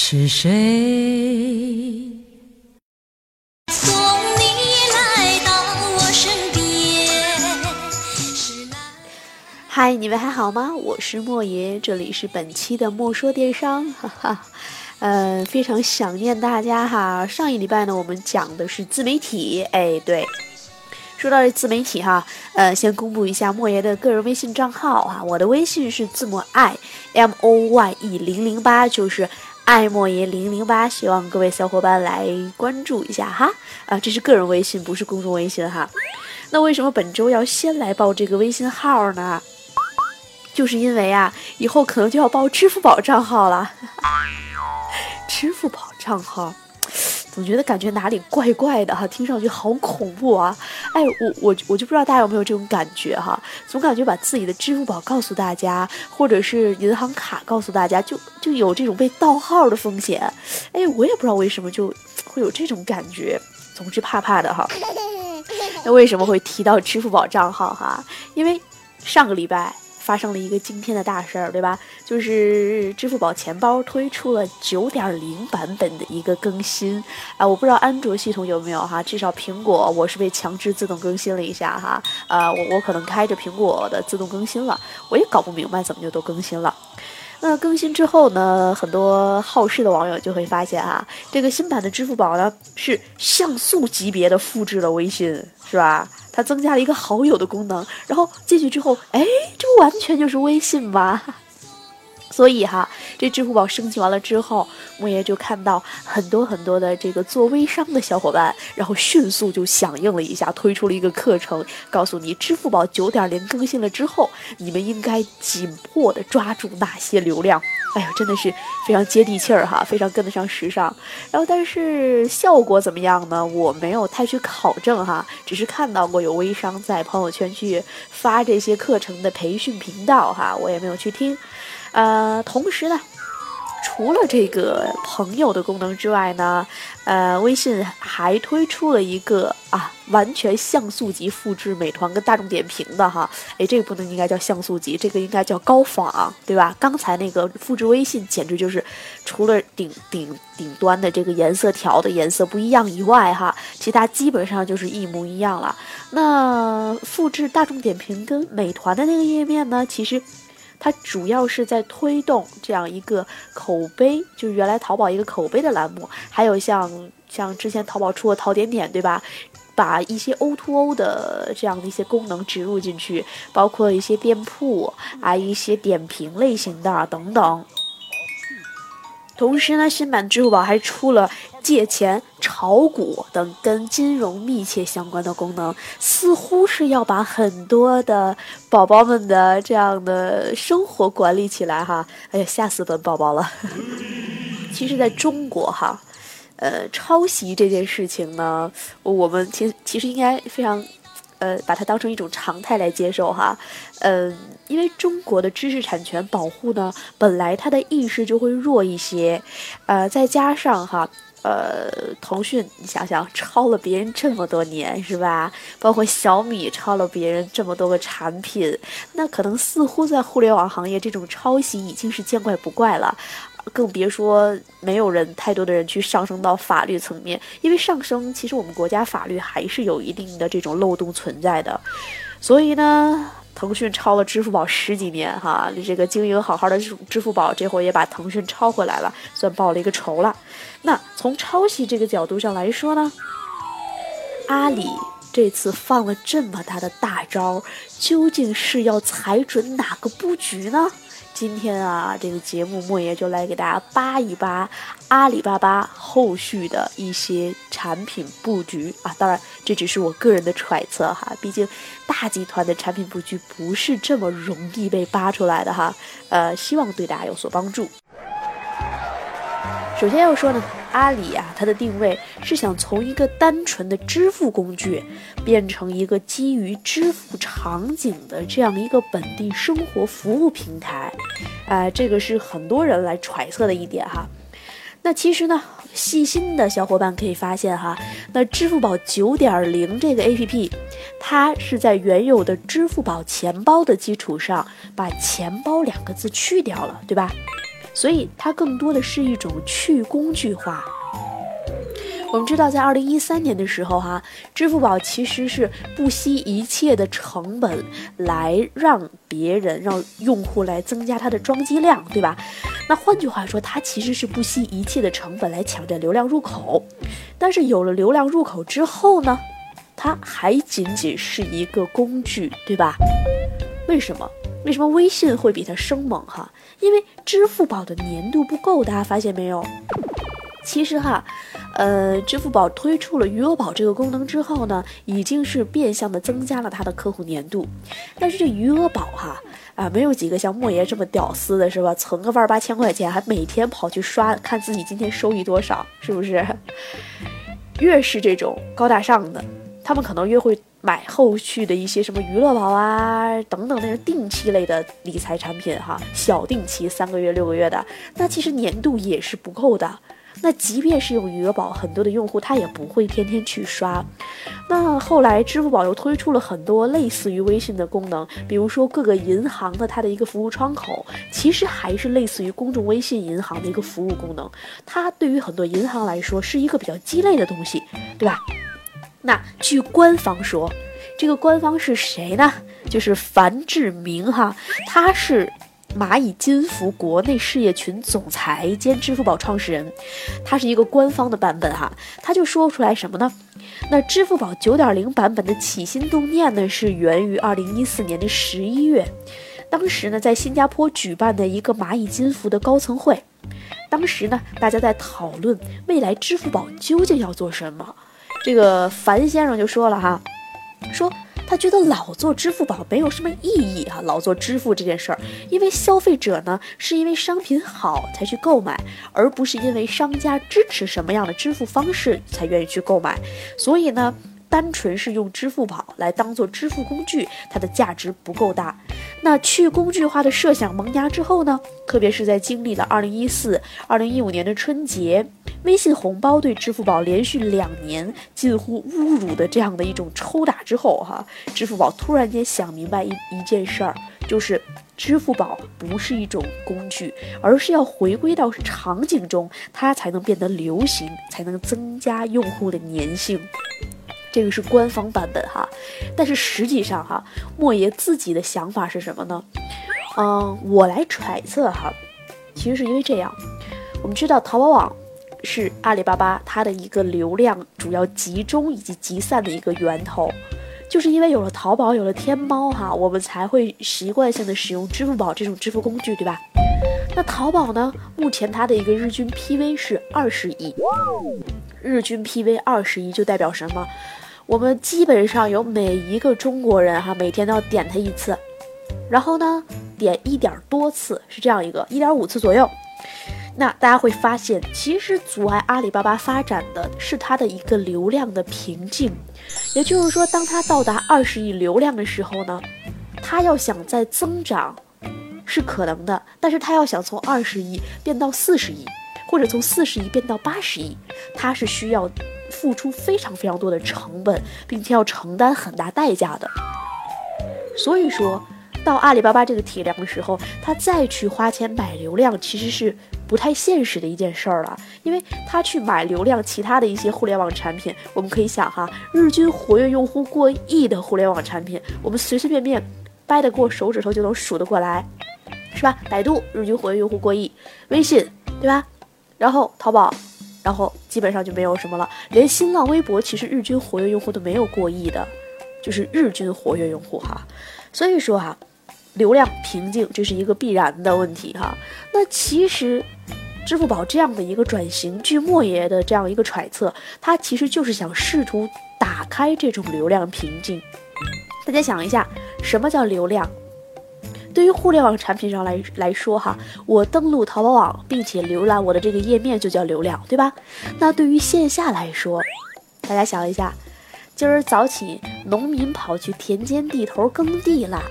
是谁？送你来到我身边。嗨，你们还好吗？我是莫爷，这里是本期的莫说电商，哈哈，呃，非常想念大家哈。上一礼拜呢，我们讲的是自媒体，哎，对。说到这自媒体哈，呃，先公布一下莫爷的个人微信账号哈，我的微信是字母 i m o y e 零零八，就是爱莫言零零八，希望各位小伙伴来关注一下哈，啊，这是个人微信，不是公众微信哈。那为什么本周要先来报这个微信号呢？就是因为啊，以后可能就要报支付宝账号了，支付宝账号。总觉得感觉哪里怪怪的哈，听上去好恐怖啊！哎，我我我就不知道大家有没有这种感觉哈，总感觉把自己的支付宝告诉大家，或者是银行卡告诉大家，就就有这种被盗号的风险。哎，我也不知道为什么就会有这种感觉，总是怕怕的哈。那为什么会提到支付宝账号哈？因为上个礼拜。发生了一个惊天的大事儿，对吧？就是支付宝钱包推出了九点零版本的一个更新啊！我不知道安卓系统有没有哈，至少苹果我是被强制自动更新了一下哈。呃，我我可能开着苹果的自动更新了，我也搞不明白怎么就都更新了。那更新之后呢，很多好事的网友就会发现啊，这个新版的支付宝呢是像素级别的复制了微信，是吧？它增加了一个好友的功能，然后进去之后，哎，这不完全就是微信吗？所以哈，这支付宝升级完了之后，莫爷就看到很多很多的这个做微商的小伙伴，然后迅速就响应了一下，推出了一个课程，告诉你支付宝九点零更新了之后，你们应该紧迫的抓住哪些流量。哎呦，真的是非常接地气儿哈，非常跟得上时尚。然后，但是效果怎么样呢？我没有太去考证哈，只是看到过有微商在朋友圈去发这些课程的培训频道哈，我也没有去听。呃，同时呢，除了这个朋友的功能之外呢，呃，微信还推出了一个啊，完全像素级复制美团跟大众点评的哈，哎，这个不能应该叫像素级，这个应该叫高仿，对吧？刚才那个复制微信简直就是除了顶顶顶端的这个颜色条的颜色不一样以外哈，其他基本上就是一模一样了。那复制大众点评跟美团的那个页面呢，其实。它主要是在推动这样一个口碑，就是原来淘宝一个口碑的栏目，还有像像之前淘宝出的淘点点，对吧？把一些 O2O 的这样的一些功能植入进去，包括一些店铺啊，一些点评类型的等等。同时呢，新版支付宝还出了借钱、炒股等跟金融密切相关的功能，似乎是要把很多的宝宝们的这样的生活管理起来哈。哎呀，吓死本宝宝了！其实，在中国哈，呃，抄袭这件事情呢，我们其实其实应该非常。呃，把它当成一种常态来接受哈，嗯，因为中国的知识产权保护呢，本来它的意识就会弱一些，呃，再加上哈，呃，腾讯，你想想，抄了别人这么多年是吧？包括小米抄了别人这么多个产品，那可能似乎在互联网行业，这种抄袭已经是见怪不怪了。更别说没有人太多的人去上升到法律层面，因为上升其实我们国家法律还是有一定的这种漏洞存在的，所以呢，腾讯抄了支付宝十几年哈，这个经营好好的支付宝这会儿也把腾讯抄回来了，算报了一个仇了。那从抄袭这个角度上来说呢，阿里这次放了这么大的大招，究竟是要踩准哪个布局呢？今天啊，这个节目莫爷就来给大家扒一扒阿里巴巴后续的一些产品布局啊。当然，这只是我个人的揣测哈，毕竟大集团的产品布局不是这么容易被扒出来的哈。呃，希望对大家有所帮助。首先要说呢，阿里啊，它的定位是想从一个单纯的支付工具，变成一个基于支付场景的这样一个本地生活服务平台，啊，这个是很多人来揣测的一点哈。那其实呢，细心的小伙伴可以发现哈，那支付宝九点零这个 APP，它是在原有的支付宝钱包的基础上，把钱包两个字去掉了，对吧？所以它更多的是一种去工具化。我们知道，在二零一三年的时候，哈，支付宝其实是不惜一切的成本来让别人、让用户来增加它的装机量，对吧？那换句话说，它其实是不惜一切的成本来抢占流量入口。但是有了流量入口之后呢，它还仅仅是一个工具，对吧？为什么？为什么微信会比它生猛？哈，因为支付宝的粘度不够，大家发现没有？其实哈，呃，支付宝推出了余额宝这个功能之后呢，已经是变相的增加了它的客户粘度。但是这余额宝哈啊，没有几个像莫爷这么屌丝的是吧？存个万八千块钱，还每天跑去刷，看自己今天收益多少，是不是？越是这种高大上的，他们可能越会买后续的一些什么余额宝啊等等那种定期类的理财产品哈，小定期三个月、六个月的，那其实年度也是不够的。那即便是用余额宝，很多的用户他也不会天天去刷。那后来支付宝又推出了很多类似于微信的功能，比如说各个银行的它的一个服务窗口，其实还是类似于公众微信银行的一个服务功能。它对于很多银行来说是一个比较鸡肋的东西，对吧？那据官方说，这个官方是谁呢？就是樊志明哈，他是。蚂蚁金服国内事业群总裁兼支付宝创始人，他是一个官方的版本哈，他就说出来什么呢？那支付宝九点零版本的起心动念呢，是源于二零一四年的十一月，当时呢在新加坡举办的一个蚂蚁金服的高层会，当时呢大家在讨论未来支付宝究竟要做什么，这个樊先生就说了哈，说。他觉得老做支付宝没有什么意义啊，老做支付这件事儿，因为消费者呢是因为商品好才去购买，而不是因为商家支持什么样的支付方式才愿意去购买，所以呢。单纯是用支付宝来当做支付工具，它的价值不够大。那去工具化的设想萌芽之后呢？特别是在经历了二零一四、二零一五年的春节，微信红包对支付宝连续两年近乎侮辱的这样的一种抽打之后，哈，支付宝突然间想明白一一件事儿，就是支付宝不是一种工具，而是要回归到场景中，它才能变得流行，才能增加用户的粘性。这个是官方版本哈，但是实际上哈，莫爷自己的想法是什么呢？嗯，我来揣测哈，其实是因为这样，我们知道淘宝网是阿里巴巴它的一个流量主要集中以及集散的一个源头，就是因为有了淘宝，有了天猫哈，我们才会习惯性的使用支付宝这种支付工具，对吧？那淘宝呢，目前它的一个日均 PV 是二十亿。日均 PV 二十亿就代表什么？我们基本上有每一个中国人哈，每天都要点它一次，然后呢，点一点多次，是这样一个一点五次左右。那大家会发现，其实阻碍阿里巴巴发展的是它的一个流量的瓶颈。也就是说，当它到达二十亿流量的时候呢，它要想再增长是可能的，但是它要想从二十亿变到四十亿。或者从四十亿变到八十亿，它是需要付出非常非常多的成本，并且要承担很大代价的。所以说到阿里巴巴这个体量的时候，他再去花钱买流量，其实是不太现实的一件事儿了。因为他去买流量，其他的一些互联网产品，我们可以想哈，日均活跃用户过亿的互联网产品，我们随随便便掰得过手指头就能数得过来，是吧？百度日均活跃用户过亿，微信，对吧？然后淘宝，然后基本上就没有什么了。连新浪微博其实日均活跃用户都没有过亿的，就是日均活跃用户哈。所以说哈，流量瓶颈这是一个必然的问题哈。那其实支付宝这样的一个转型，据莫爷的这样一个揣测，他其实就是想试图打开这种流量瓶颈。大家想一下，什么叫流量？对于互联网产品上来来说，哈，我登录淘宝网并且浏览我的这个页面就叫流量，对吧？那对于线下来说，大家想一下，今儿早起，农民跑去田间地头耕地了。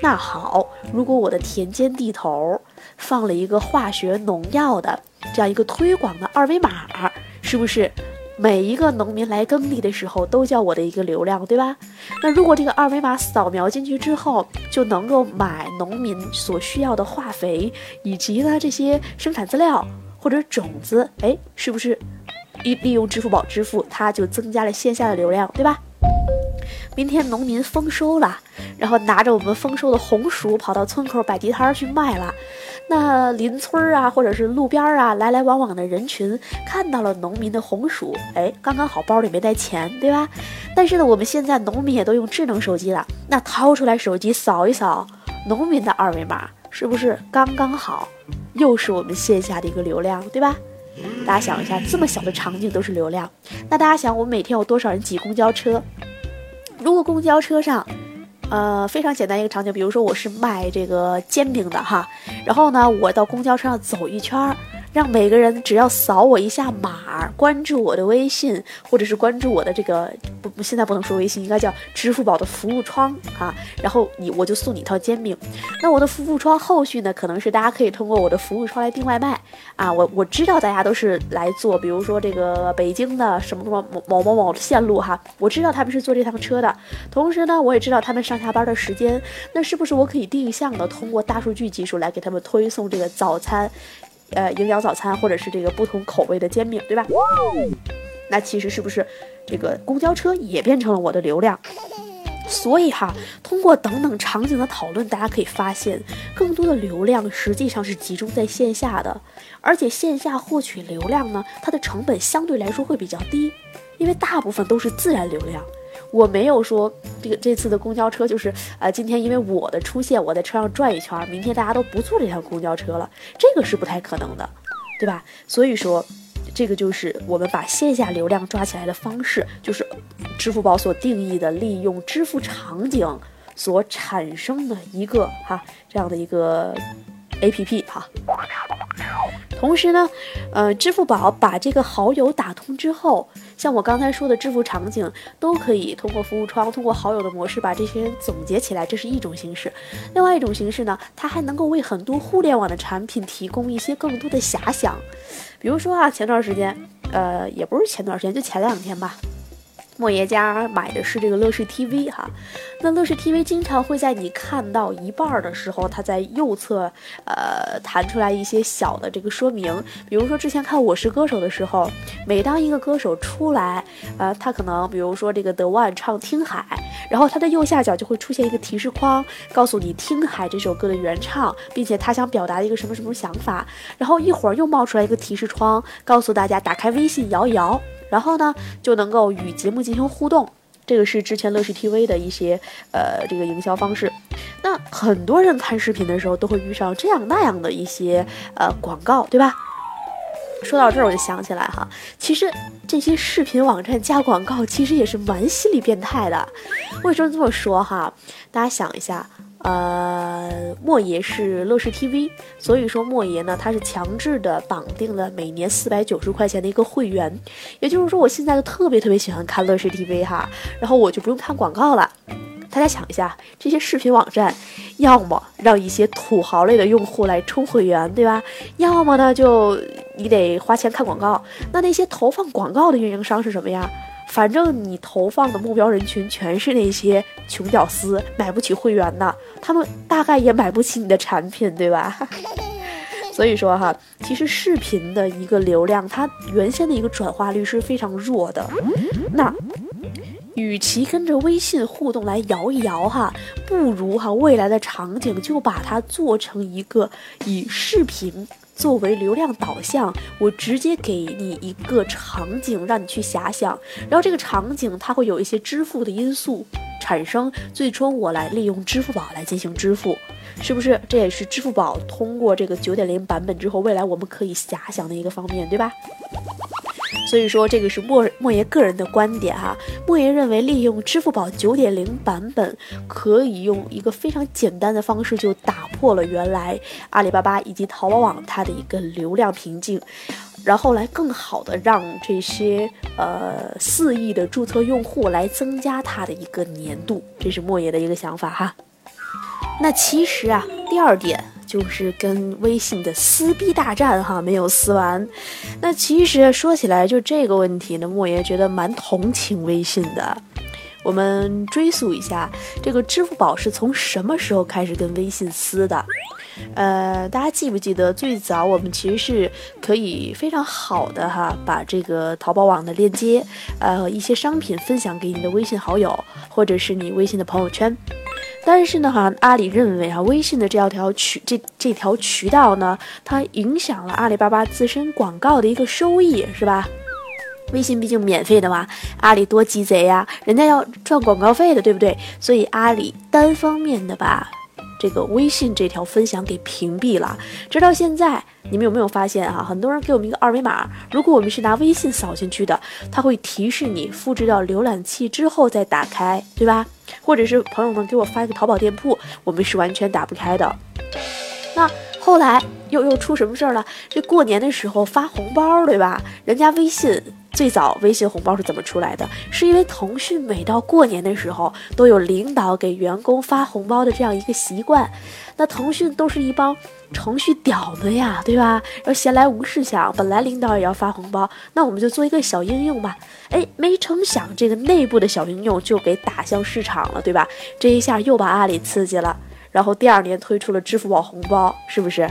那好，如果我的田间地头放了一个化学农药的这样一个推广的二维码，是不是每一个农民来耕地的时候都叫我的一个流量，对吧？那如果这个二维码扫描进去之后，就能够买农民所需要的化肥以及呢这些生产资料或者种子，哎，是不是利利用支付宝支付，它就增加了线下的流量，对吧？明天农民丰收了，然后拿着我们丰收的红薯跑到村口摆地摊去卖了。那邻村啊，或者是路边啊，来来往往的人群看到了农民的红薯，哎，刚刚好包里没带钱，对吧？但是呢，我们现在农民也都用智能手机了，那掏出来手机扫一扫农民的二维码，是不是刚刚好？又是我们线下的一个流量，对吧？大家想一下，这么小的场景都是流量，那大家想，我们每天有多少人挤公交车？如果公交车上，呃，非常简单一个场景，比如说我是卖这个煎饼的哈，然后呢，我到公交车上走一圈儿。让每个人只要扫我一下码，关注我的微信，或者是关注我的这个不不，现在不能说微信，应该叫支付宝的服务窗啊。然后你我就送你一套煎饼。那我的服务窗后续呢，可能是大家可以通过我的服务窗来订外卖啊。我我知道大家都是来做，比如说这个北京的什么什么某某某某线路哈，我知道他们是坐这趟车的。同时呢，我也知道他们上下班的时间。那是不是我可以定向的通过大数据技术来给他们推送这个早餐？呃，营养早餐或者是这个不同口味的煎饼，对吧？那其实是不是这个公交车也变成了我的流量？所以哈，通过等等场景的讨论，大家可以发现，更多的流量实际上是集中在线下的，而且线下获取流量呢，它的成本相对来说会比较低，因为大部分都是自然流量。我没有说这个这次的公交车就是呃，今天因为我的出现，我在车上转一圈，明天大家都不坐这趟公交车了，这个是不太可能的，对吧？所以说，这个就是我们把线下流量抓起来的方式，就是支付宝所定义的利用支付场景所产生的一个哈这样的一个 A P P 哈。同时呢，呃，支付宝把这个好友打通之后，像我刚才说的支付场景，都可以通过服务窗，通过好友的模式把这些人总结起来，这是一种形式。另外一种形式呢，它还能够为很多互联网的产品提供一些更多的遐想。比如说啊，前段时间，呃，也不是前段时间，就前两天吧。莫爷家买的是这个乐视 TV 哈，那乐视 TV 经常会在你看到一半的时候，它在右侧呃弹出来一些小的这个说明，比如说之前看《我是歌手》的时候，每当一个歌手出来，呃，他可能比如说这个 The One 唱《听海》，然后他的右下角就会出现一个提示框，告诉你《听海》这首歌的原唱，并且他想表达一个什么什么想法，然后一会儿又冒出来一个提示窗，告诉大家打开微信摇一摇。然后呢，就能够与节目进行互动，这个是之前乐视 TV 的一些呃这个营销方式。那很多人看视频的时候都会遇上这样那样的一些呃广告，对吧？说到这儿我就想起来哈，其实这些视频网站加广告其实也是蛮心理变态的。为什么这么说哈？大家想一下。呃，莫爷是乐视 TV，所以说莫爷呢，他是强制的绑定了每年四百九十块钱的一个会员，也就是说，我现在就特别特别喜欢看乐视 TV 哈，然后我就不用看广告了。大家想一下，这些视频网站，要么让一些土豪类的用户来充会员，对吧？要么呢，就你得花钱看广告。那那些投放广告的运营商是什么呀？反正你投放的目标人群全是那些穷屌丝，买不起会员的，他们大概也买不起你的产品，对吧？所以说哈，其实视频的一个流量，它原先的一个转化率是非常弱的。那与其跟着微信互动来摇一摇哈，不如哈未来的场景就把它做成一个以视频。作为流量导向，我直接给你一个场景，让你去遐想，然后这个场景它会有一些支付的因素产生，最终我来利用支付宝来进行支付，是不是？这也是支付宝通过这个九点零版本之后，未来我们可以遐想的一个方面，对吧？所以说，这个是莫莫爷个人的观点哈。莫爷认为，利用支付宝九点零版本，可以用一个非常简单的方式，就打破了原来阿里巴巴以及淘宝网它的一个流量瓶颈，然后来更好的让这些呃四亿的注册用户来增加它的一个粘度。这是莫爷的一个想法哈。那其实啊，第二点。就是跟微信的撕逼大战哈没有撕完。那其实说起来，就这个问题呢，莫爷觉得蛮同情微信的。我们追溯一下，这个支付宝是从什么时候开始跟微信撕的？呃，大家记不记得最早我们其实是可以非常好的哈，把这个淘宝网的链接，呃，一些商品分享给你的微信好友，或者是你微信的朋友圈。但是呢，哈，阿里认为啊，微信的这条渠这这条渠道呢，它影响了阿里巴巴自身广告的一个收益，是吧？微信毕竟免费的嘛，阿里多鸡贼呀，人家要赚广告费的，对不对？所以阿里单方面的把这个微信这条分享给屏蔽了。直到现在，你们有没有发现啊？很多人给我们一个二维码，如果我们是拿微信扫进去的，它会提示你复制到浏览器之后再打开，对吧？或者是朋友们给我发一个淘宝店铺，我们是完全打不开的。那后来又又出什么事儿了？这过年的时候发红包，对吧？人家微信。最早微信红包是怎么出来的？是因为腾讯每到过年的时候都有领导给员工发红包的这样一个习惯。那腾讯都是一帮程序屌子呀，对吧？然后闲来无事想，本来领导也要发红包，那我们就做一个小应用吧。哎，没成想这个内部的小应用就给打向市场了，对吧？这一下又把阿里刺激了。然后第二年推出了支付宝红包，是不是？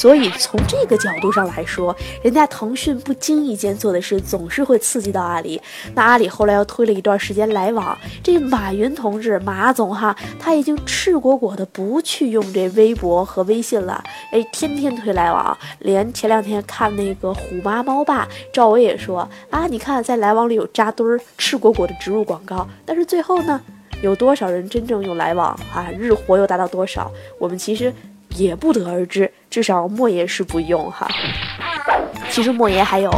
所以从这个角度上来说，人家腾讯不经意间做的事，总是会刺激到阿里。那阿里后来又推了一段时间来往，这马云同志马总哈，他已经赤果果的不去用这微博和微信了，哎，天天推来往。连前两天看那个虎妈猫爸，赵薇也说啊，你看在来往里有扎堆儿，赤果果的植入广告，但是最后呢，有多少人真正用来往啊？日活又达到多少？我们其实。也不得而知，至少莫言是不用哈。其实莫言还有，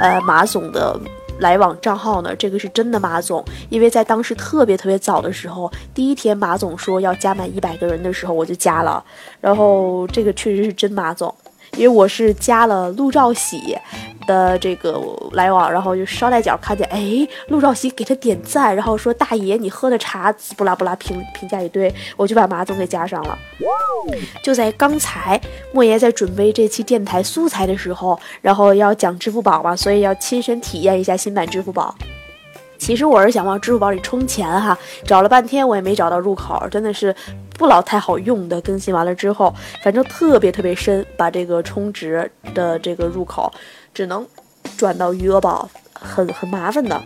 呃，马总的来往账号呢，这个是真的马总，因为在当时特别特别早的时候，第一天马总说要加满一百个人的时候，我就加了，然后这个确实是真马总，因为我是加了陆兆禧。的这个来往，然后就捎带脚看见，哎，陆兆禧给他点赞，然后说大爷你喝的茶，不拉不拉评评价一堆，我就把马总给加上了。就在刚才，莫言在准备这期电台素材的时候，然后要讲支付宝嘛，所以要亲身体验一下新版支付宝。其实我是想往支付宝里充钱哈，找了半天我也没找到入口，真的是不老太好用的。更新完了之后，反正特别特别深，把这个充值的这个入口只能转到余额宝，很很麻烦的。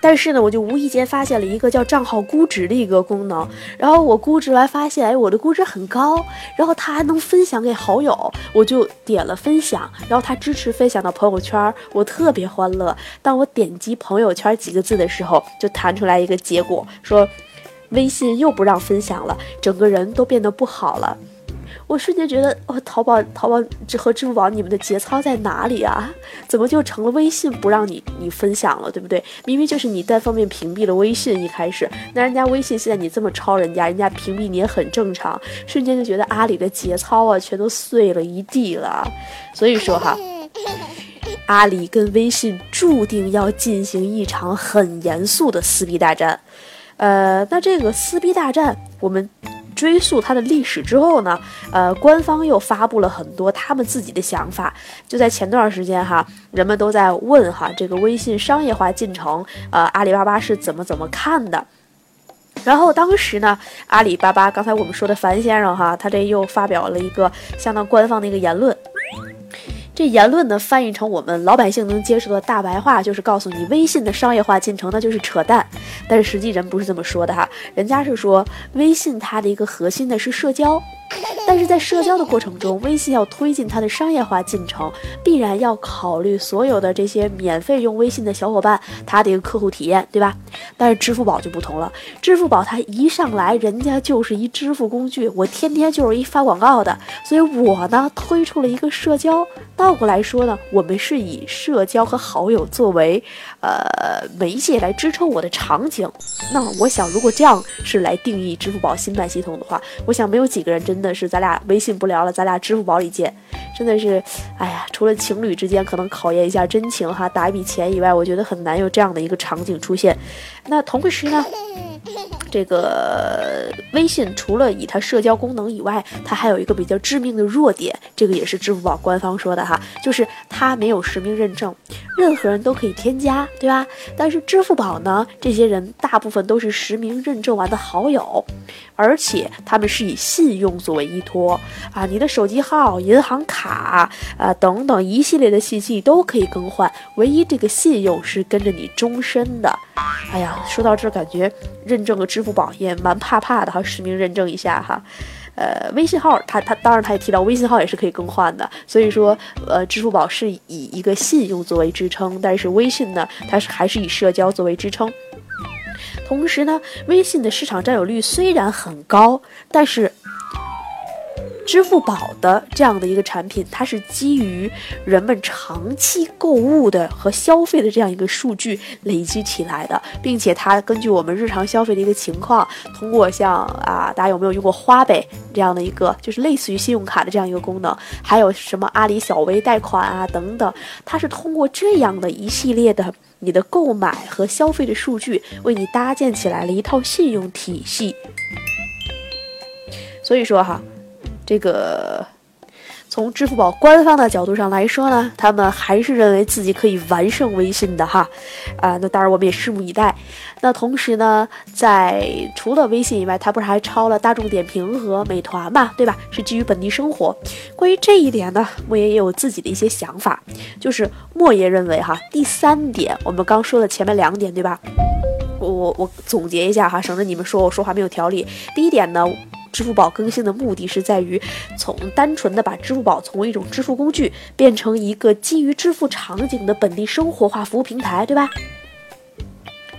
但是呢，我就无意间发现了一个叫账号估值的一个功能，然后我估值完发现，哎，我的估值很高，然后它还能分享给好友，我就点了分享，然后它支持分享到朋友圈，我特别欢乐。当我点击朋友圈几个字的时候，就弹出来一个结果，说微信又不让分享了，整个人都变得不好了。我瞬间觉得，哦，淘宝、淘宝和支付宝，你们的节操在哪里啊？怎么就成了微信不让你你分享了，对不对？明明就是你单方面屏蔽了微信一开始，那人家微信现在你这么抄人家，人家屏蔽你也很正常。瞬间就觉得阿里的节操啊，全都碎了一地了。所以说哈，阿里跟微信注定要进行一场很严肃的撕逼大战。呃，那这个撕逼大战，我们。追溯它的历史之后呢，呃，官方又发布了很多他们自己的想法。就在前段时间哈，人们都在问哈这个微信商业化进程，呃，阿里巴巴是怎么怎么看的？然后当时呢，阿里巴巴刚才我们说的樊先生哈，他这又发表了一个相当官方的一个言论。这言论呢，翻译成我们老百姓能接受的大白话，就是告诉你微信的商业化进程那就是扯淡。但是实际人不是这么说的哈，人家是说微信它的一个核心的是社交。但是在社交的过程中，微信要推进它的商业化进程，必然要考虑所有的这些免费用微信的小伙伴他的一个客户体验，对吧？但是支付宝就不同了，支付宝它一上来人家就是一支付工具，我天天就是一发广告的，所以我呢推出了一个社交。倒过来说呢，我们是以社交和好友作为呃媒介来支撑我的场景。那我想，如果这样是来定义支付宝新版系统的话，我想没有几个人真。真的是，咱俩微信不聊了，咱俩支付宝里见。真的是，哎呀，除了情侣之间可能考验一下真情哈，打一笔钱以外，我觉得很难有这样的一个场景出现。那同时呢，这个微信除了以它社交功能以外，它还有一个比较致命的弱点，这个也是支付宝官方说的哈，就是它没有实名认证，任何人都可以添加，对吧？但是支付宝呢，这些人大部分都是实名认证完的好友，而且他们是以信用作为依托啊，你的手机号、银行卡啊等等一系列的信息都可以更换，唯一这个信用是跟着你终身的。哎呀，说到这，感觉认证个支付宝也蛮怕怕的哈，实名认证一下哈。呃，微信号，他他当然他也提到微信号也是可以更换的，所以说，呃，支付宝是以一个信用作为支撑，但是微信呢，它是还是以社交作为支撑。同时呢，微信的市场占有率虽然很高，但是。支付宝的这样的一个产品，它是基于人们长期购物的和消费的这样一个数据累积起来的，并且它根据我们日常消费的一个情况，通过像啊，大家有没有用过花呗这样的一个，就是类似于信用卡的这样一个功能，还有什么阿里小微贷款啊等等，它是通过这样的一系列的你的购买和消费的数据，为你搭建起来了一套信用体系。所以说哈。这个从支付宝官方的角度上来说呢，他们还是认为自己可以完胜微信的哈，啊，那当然我们也拭目以待。那同时呢，在除了微信以外，它不是还超了大众点评和美团嘛，对吧？是基于本地生活。关于这一点呢，莫爷也有自己的一些想法，就是莫爷认为哈，第三点我们刚说的前面两点，对吧？我我我总结一下哈，省得你们说我说话没有条理。第一点呢。支付宝更新的目的是在于从单纯的把支付宝从一种支付工具变成一个基于支付场景的本地生活化服务平台，对吧？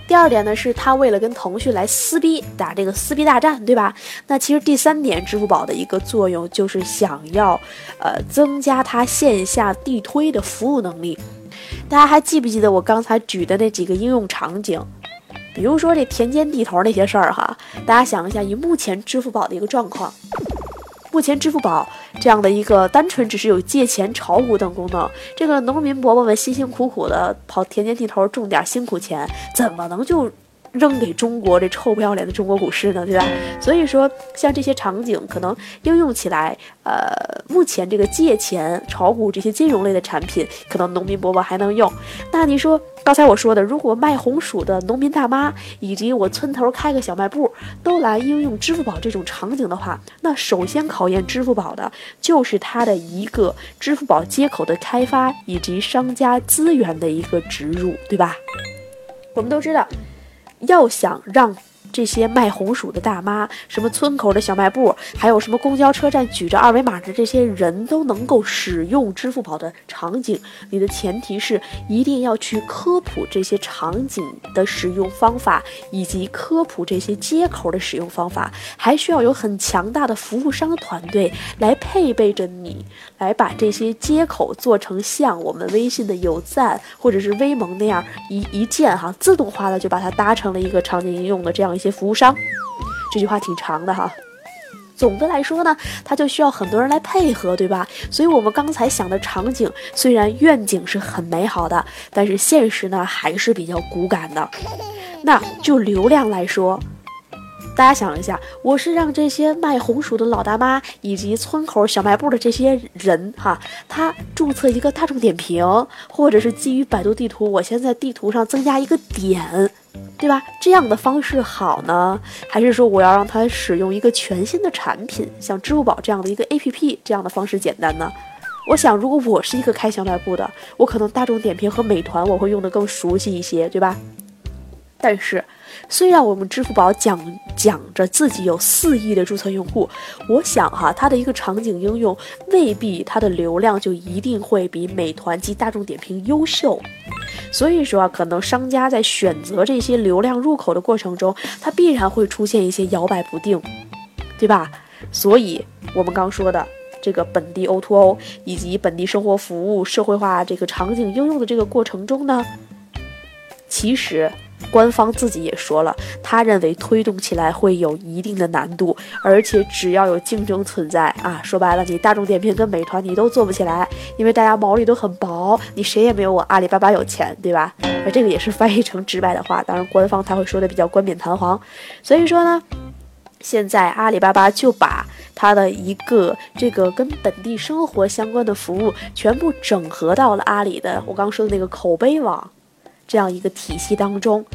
第二点呢，是他为了跟腾讯来撕逼，打这个撕逼大战，对吧？那其实第三点，支付宝的一个作用就是想要，呃，增加它线下地推的服务能力。大家还记不记得我刚才举的那几个应用场景？比如说这田间地头那些事儿哈，大家想一下，以目前支付宝的一个状况，目前支付宝这样的一个单纯只是有借钱、炒股等功能，这个农民伯伯们辛辛苦苦的跑田间地头种点辛苦钱，怎么能就？扔给中国这臭不要脸的中国股市呢，对吧？所以说，像这些场景可能应用起来，呃，目前这个借钱、炒股这些金融类的产品，可能农民伯伯还能用。那你说，刚才我说的，如果卖红薯的农民大妈，以及我村头开个小卖部，都来应用支付宝这种场景的话，那首先考验支付宝的就是它的一个支付宝接口的开发，以及商家资源的一个植入，对吧？我们都知道。要想让这些卖红薯的大妈，什么村口的小卖部，还有什么公交车站举着二维码的这些人都能够使用支付宝的场景，你的前提是一定要去科普这些场景的使用方法，以及科普这些接口的使用方法，还需要有很强大的服务商团队来配备着你，来把这些接口做成像我们微信的有赞或者是微盟那样一一键哈自动化的就把它搭成了一个场景应用的这样。一些服务商，这句话挺长的哈。总的来说呢，它就需要很多人来配合，对吧？所以我们刚才想的场景，虽然愿景是很美好的，但是现实呢还是比较骨感的。那就流量来说。大家想一下，我是让这些卖红薯的老大妈以及村口小卖部的这些人哈，他注册一个大众点评，或者是基于百度地图，我先在地图上增加一个点，对吧？这样的方式好呢，还是说我要让他使用一个全新的产品，像支付宝这样的一个 APP 这样的方式简单呢？我想，如果我是一个开小卖部的，我可能大众点评和美团我会用的更熟悉一些，对吧？但是。虽然我们支付宝讲讲着自己有四亿的注册用户，我想哈，它的一个场景应用未必它的流量就一定会比美团及大众点评优秀。所以说啊，可能商家在选择这些流量入口的过程中，它必然会出现一些摇摆不定，对吧？所以我们刚说的这个本地 O2O 以及本地生活服务社会化这个场景应用的这个过程中呢。其实。官方自己也说了，他认为推动起来会有一定的难度，而且只要有竞争存在啊，说白了，你大众点评跟美团你都做不起来，因为大家毛利都很薄，你谁也没有我阿里巴巴有钱，对吧？而这个也是翻译成直白的话，当然官方他会说的比较冠冕堂皇。所以说呢，现在阿里巴巴就把它的一个这个跟本地生活相关的服务全部整合到了阿里的我刚说的那个口碑网。这样一个体系当中，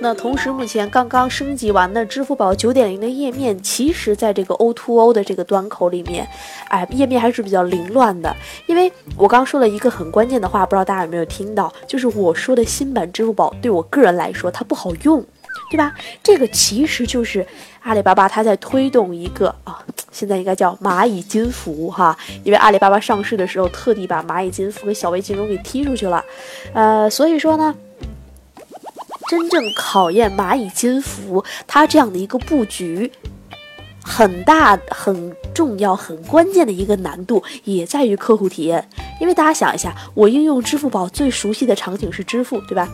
那同时目前刚刚升级完的支付宝九点零的页面，其实在这个 O2O 的这个端口里面，哎，页面还是比较凌乱的。因为我刚说了一个很关键的话，不知道大家有没有听到，就是我说的新版支付宝对我个人来说它不好用，对吧？这个其实就是阿里巴巴它在推动一个啊。现在应该叫蚂蚁金服哈，因为阿里巴巴上市的时候特地把蚂蚁金服和小微金融给踢出去了，呃，所以说呢，真正考验蚂蚁金服它这样的一个布局，很大、很重要、很关键的一个难度也在于客户体验。因为大家想一下，我应用支付宝最熟悉的场景是支付，对吧？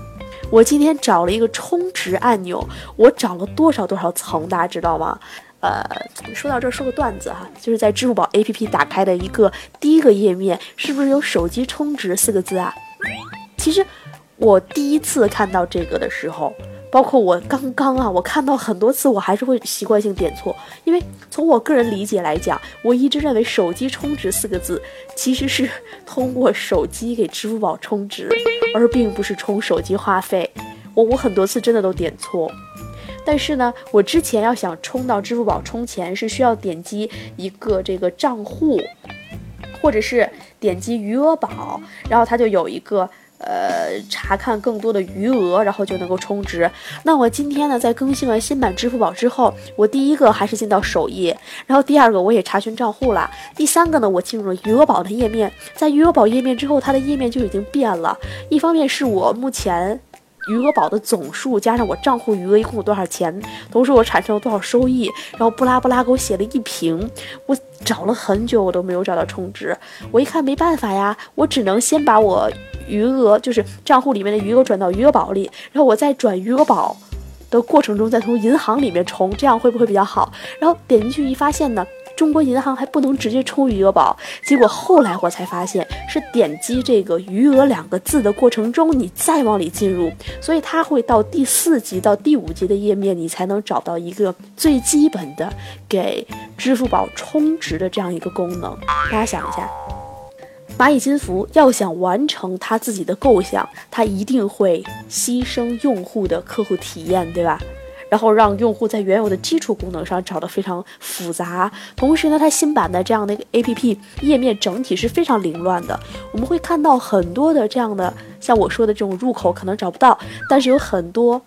我今天找了一个充值按钮，我找了多少多少层，大家知道吗？呃，说到这儿说个段子哈，就是在支付宝 APP 打开的一个第一个页面，是不是有手机充值四个字啊？其实我第一次看到这个的时候，包括我刚刚啊，我看到很多次，我还是会习惯性点错，因为从我个人理解来讲，我一直认为手机充值四个字其实是通过手机给支付宝充值，而并不是充手机话费。我我很多次真的都点错。但是呢，我之前要想充到支付宝充钱，是需要点击一个这个账户，或者是点击余额宝，然后它就有一个呃查看更多的余额，然后就能够充值。那我今天呢，在更新完新版支付宝之后，我第一个还是进到首页，然后第二个我也查询账户了，第三个呢，我进入了余额宝的页面。在余额宝页面之后，它的页面就已经变了。一方面是我目前。余额宝的总数加上我账户余额一共有多少钱，同时我产生了多少收益，然后布拉布拉给我写了一屏，我找了很久我都没有找到充值，我一看没办法呀，我只能先把我余额就是账户里面的余额转到余额宝里，然后我再转余额宝的过程中再从银行里面充，这样会不会比较好？然后点进去一发现呢。中国银行还不能直接充余额宝，结果后来我才发现是点击这个余额两个字的过程中，你再往里进入，所以它会到第四级到第五级的页面，你才能找到一个最基本的给支付宝充值的这样一个功能。大家想一下，蚂蚁金服要想完成它自己的构想，它一定会牺牲用户的客户体验，对吧？然后让用户在原有的基础功能上找得非常复杂，同时呢，它新版的这样的一个 APP 页面整体是非常凌乱的。我们会看到很多的这样的，像我说的这种入口可能找不到，但是有很多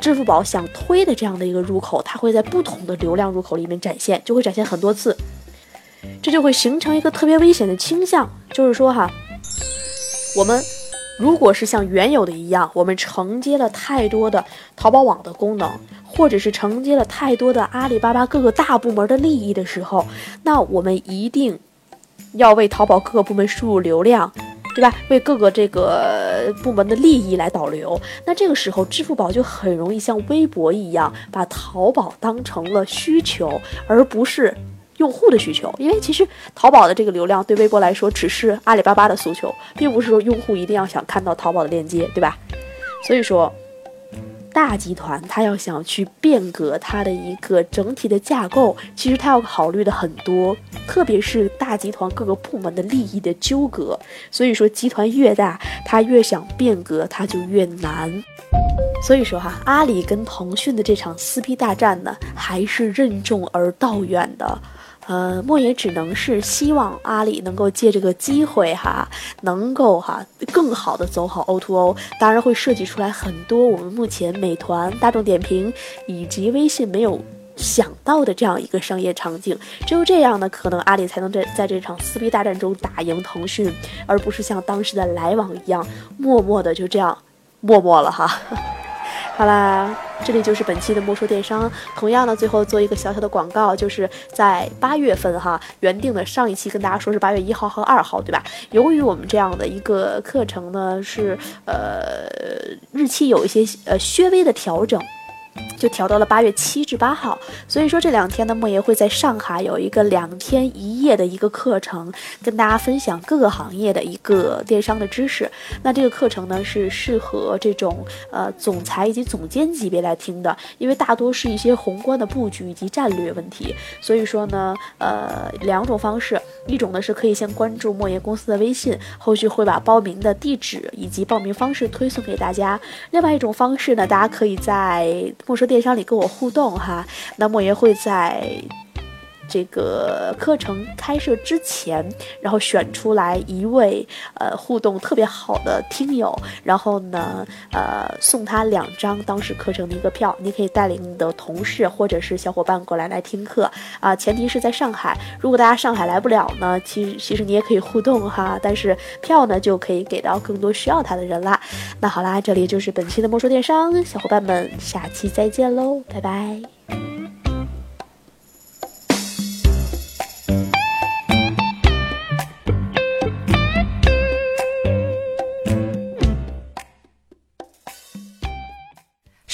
支付宝想推的这样的一个入口，它会在不同的流量入口里面展现，就会展现很多次，这就会形成一个特别危险的倾向，就是说哈，我们。如果是像原有的一样，我们承接了太多的淘宝网的功能，或者是承接了太多的阿里巴巴各个大部门的利益的时候，那我们一定要为淘宝各个部门输入流量，对吧？为各个这个部门的利益来导流。那这个时候，支付宝就很容易像微博一样，把淘宝当成了需求，而不是。用户的需求，因为其实淘宝的这个流量对微博来说只是阿里巴巴的诉求，并不是说用户一定要想看到淘宝的链接，对吧？所以说，大集团它要想去变革它的一个整体的架构，其实它要考虑的很多，特别是大集团各个部门的利益的纠葛。所以说，集团越大，它越想变革，它就越难。所以说哈，阿里跟腾讯的这场撕逼大战呢，还是任重而道远的。呃，莫言只能是希望阿里能够借这个机会哈，能够哈更好的走好 O2O，当然会设计出来很多我们目前美团、大众点评以及微信没有想到的这样一个商业场景。只有这样呢，可能阿里才能在在这场撕逼大战中打赢腾讯，而不是像当时的来往一样，默默的就这样默默了哈。好啦。这里就是本期的莫说电商。同样呢，最后做一个小小的广告，就是在八月份哈，原定的上一期跟大家说是八月一号和二号，对吧？由于我们这样的一个课程呢，是呃日期有一些呃略微的调整。就调到了八月七至八号，所以说这两天呢，莫爷会在上海有一个两天一夜的一个课程，跟大家分享各个行业的一个电商的知识。那这个课程呢，是适合这种呃总裁以及总监级别来听的，因为大多是一些宏观的布局以及战略问题。所以说呢，呃，两种方式，一种呢是可以先关注莫言公司的微信，后续会把报名的地址以及报名方式推送给大家。另外一种方式呢，大家可以在莫说电商里跟我互动哈，那莫言会在。这个课程开设之前，然后选出来一位呃互动特别好的听友，然后呢呃送他两张当时课程的一个票，你可以带领你的同事或者是小伙伴过来来听课啊，前提是在上海。如果大家上海来不了呢，其实其实你也可以互动哈，但是票呢就可以给到更多需要它的人啦。那好啦，这里就是本期的莫说电商，小伙伴们下期再见喽，拜拜。